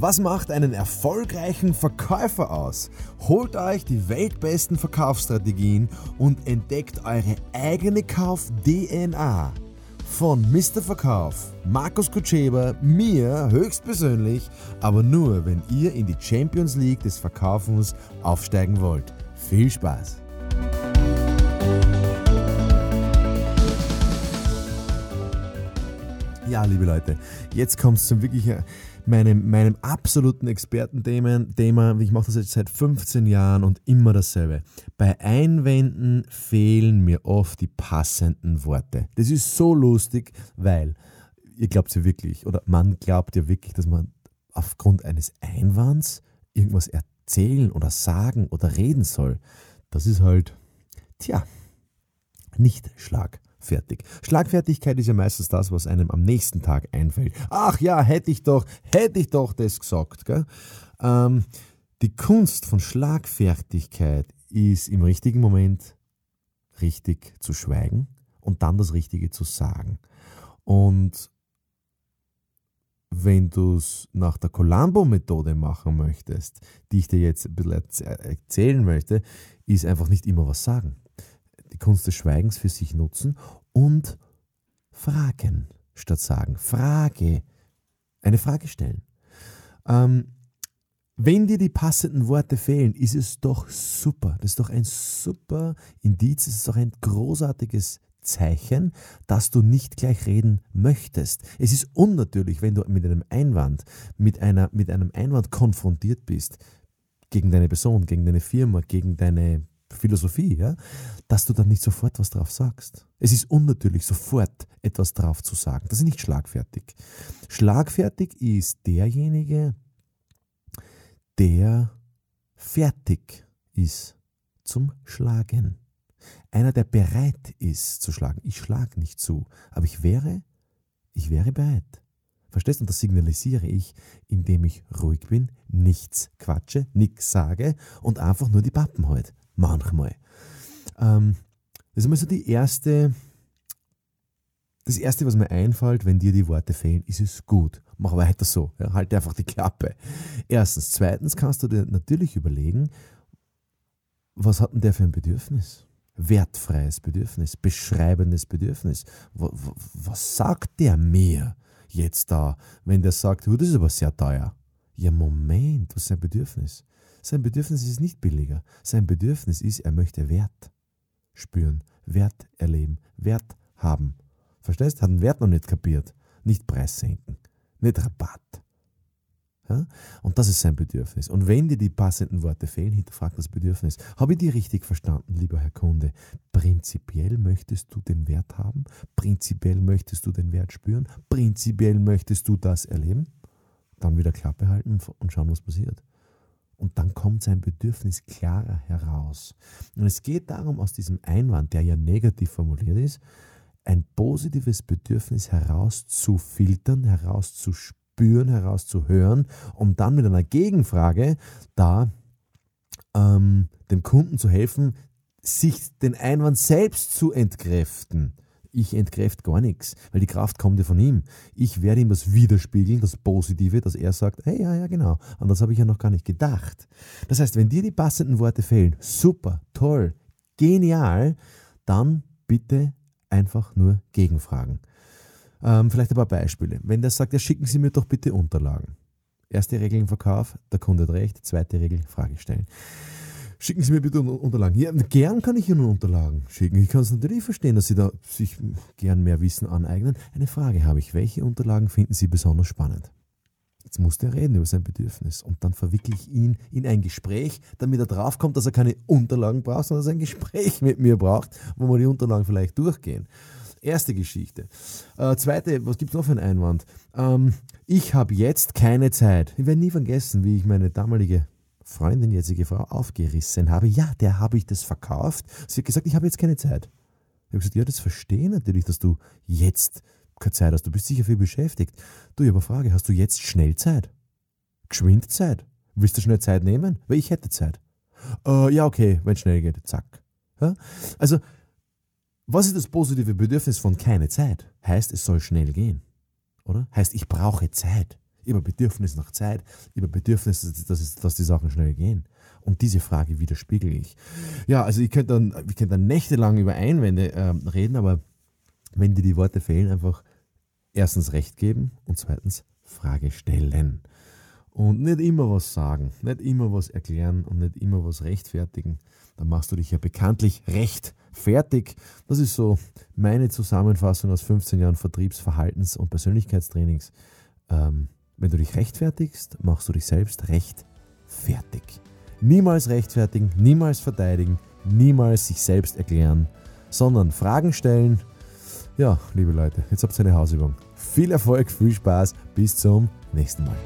Was macht einen erfolgreichen Verkäufer aus? Holt euch die weltbesten Verkaufsstrategien und entdeckt eure eigene Kauf-DNA. Von Mr. Verkauf, Markus Kutscheber, mir höchstpersönlich, aber nur, wenn ihr in die Champions League des Verkaufens aufsteigen wollt. Viel Spaß! Ja, liebe Leute, jetzt kommt es zum wirklich meinem, meinem absoluten Expertenthema. Ich mache das jetzt seit 15 Jahren und immer dasselbe. Bei Einwänden fehlen mir oft die passenden Worte. Das ist so lustig, weil ihr glaubt ja wirklich, oder man glaubt ja wirklich, dass man aufgrund eines Einwands irgendwas erzählen oder sagen oder reden soll. Das ist halt, tja, nicht Schlag fertig. Schlagfertigkeit ist ja meistens das, was einem am nächsten Tag einfällt. Ach ja, hätte ich doch, hätte ich doch das gesagt. Ähm, die Kunst von Schlagfertigkeit ist im richtigen Moment richtig zu schweigen und dann das Richtige zu sagen. Und wenn du es nach der Columbo-Methode machen möchtest, die ich dir jetzt ein bisschen erzählen möchte, ist einfach nicht immer was sagen die Kunst des Schweigens für sich nutzen und fragen statt sagen. Frage. Eine Frage stellen. Ähm, wenn dir die passenden Worte fehlen, ist es doch super. Das ist doch ein super Indiz, es ist doch ein großartiges Zeichen, dass du nicht gleich reden möchtest. Es ist unnatürlich, wenn du mit einem Einwand, mit, einer, mit einem Einwand konfrontiert bist, gegen deine Person, gegen deine Firma, gegen deine Philosophie, ja, dass du dann nicht sofort was drauf sagst. Es ist unnatürlich, sofort etwas drauf zu sagen. Das ist nicht schlagfertig. Schlagfertig ist derjenige, der fertig ist zum Schlagen. Einer, der bereit ist zu schlagen. Ich schlage nicht zu, aber ich wäre, ich wäre bereit. Verstehst du? Und das signalisiere ich, indem ich ruhig bin, nichts quatsche, nichts sage und einfach nur die Pappen halt manchmal. Ähm, das ist immer so die erste, das erste, was mir einfällt, wenn dir die Worte fehlen, ist es gut. Mach weiter so. Ja, halt einfach die Klappe. Erstens. Zweitens kannst du dir natürlich überlegen, was hat denn der für ein Bedürfnis? Wertfreies Bedürfnis, beschreibendes Bedürfnis. Was, was sagt der mir jetzt da, wenn der sagt, oh, das ist aber sehr teuer? Ja, Moment, was ist sein Bedürfnis? Sein Bedürfnis ist nicht billiger. Sein Bedürfnis ist, er möchte Wert spüren, Wert erleben, Wert haben. Verstehst? Hat den Wert noch nicht kapiert. Nicht Preis senken, nicht Rabatt. Ja? Und das ist sein Bedürfnis. Und wenn dir die passenden Worte fehlen, hinterfrag das Bedürfnis. Habe ich die richtig verstanden, lieber Herr Kunde? Prinzipiell möchtest du den Wert haben? Prinzipiell möchtest du den Wert spüren? Prinzipiell möchtest du das erleben? Dann wieder Klappe halten und schauen, was passiert. Und dann kommt sein Bedürfnis klarer heraus. Und es geht darum, aus diesem Einwand, der ja negativ formuliert ist, ein positives Bedürfnis herauszufiltern, herauszuspüren, herauszuhören, um dann mit einer Gegenfrage da ähm, dem Kunden zu helfen, sich den Einwand selbst zu entkräften ich entkräfte gar nichts, weil die Kraft kommt ja von ihm. Ich werde ihm das widerspiegeln, das Positive, dass er sagt, hey, ja, ja, genau, an das habe ich ja noch gar nicht gedacht. Das heißt, wenn dir die passenden Worte fehlen, super, toll, genial, dann bitte einfach nur gegenfragen. Ähm, vielleicht ein paar Beispiele. Wenn der sagt, ja, schicken Sie mir doch bitte Unterlagen. Erste Regel im Verkauf, der Kunde hat recht. Zweite Regel, Frage stellen. Schicken Sie mir bitte Unterlagen. Ja, gern kann ich Ihnen Unterlagen schicken. Ich kann es natürlich verstehen, dass Sie da sich gern mehr Wissen aneignen. Eine Frage habe ich. Welche Unterlagen finden Sie besonders spannend? Jetzt muss der reden über sein Bedürfnis und dann verwickle ich ihn in ein Gespräch, damit er draufkommt, dass er keine Unterlagen braucht, sondern dass er ein Gespräch mit mir braucht, wo wir die Unterlagen vielleicht durchgehen. Erste Geschichte. Äh, zweite, was gibt es noch für einen Einwand? Ähm, ich habe jetzt keine Zeit. Ich werde nie vergessen, wie ich meine damalige Freundin, jetzige Frau, aufgerissen habe. Ja, der habe ich das verkauft. Sie hat gesagt, ich habe jetzt keine Zeit. Ich habe gesagt, ja, das verstehe natürlich, dass du jetzt keine Zeit hast. Du bist sicher viel beschäftigt. Du, ich habe eine Frage, hast du jetzt schnell Zeit? Geschwind Zeit? Willst du schnell Zeit nehmen? Weil ich hätte Zeit. Uh, ja, okay, wenn es schnell geht. Zack. Ja? Also, was ist das positive Bedürfnis von keine Zeit? Heißt, es soll schnell gehen. Oder? Heißt, ich brauche Zeit. Habe Bedürfnis nach Zeit, habe Bedürfnis, dass, dass die Sachen schnell gehen. Und diese Frage widerspiegel ich. Ja, also ich könnte dann, ich könnte dann nächtelang über Einwände äh, reden, aber wenn dir die Worte fehlen, einfach erstens Recht geben und zweitens Frage stellen. Und nicht immer was sagen, nicht immer was erklären und nicht immer was rechtfertigen. Dann machst du dich ja bekanntlich recht fertig. Das ist so meine Zusammenfassung aus 15 Jahren Vertriebs-, Verhaltens- und Persönlichkeitstrainings. Ähm, wenn du dich rechtfertigst, machst du dich selbst recht fertig. Niemals rechtfertigen, niemals verteidigen, niemals sich selbst erklären, sondern Fragen stellen. Ja, liebe Leute, jetzt habt ihr eine Hausübung. Viel Erfolg, viel Spaß, bis zum nächsten Mal.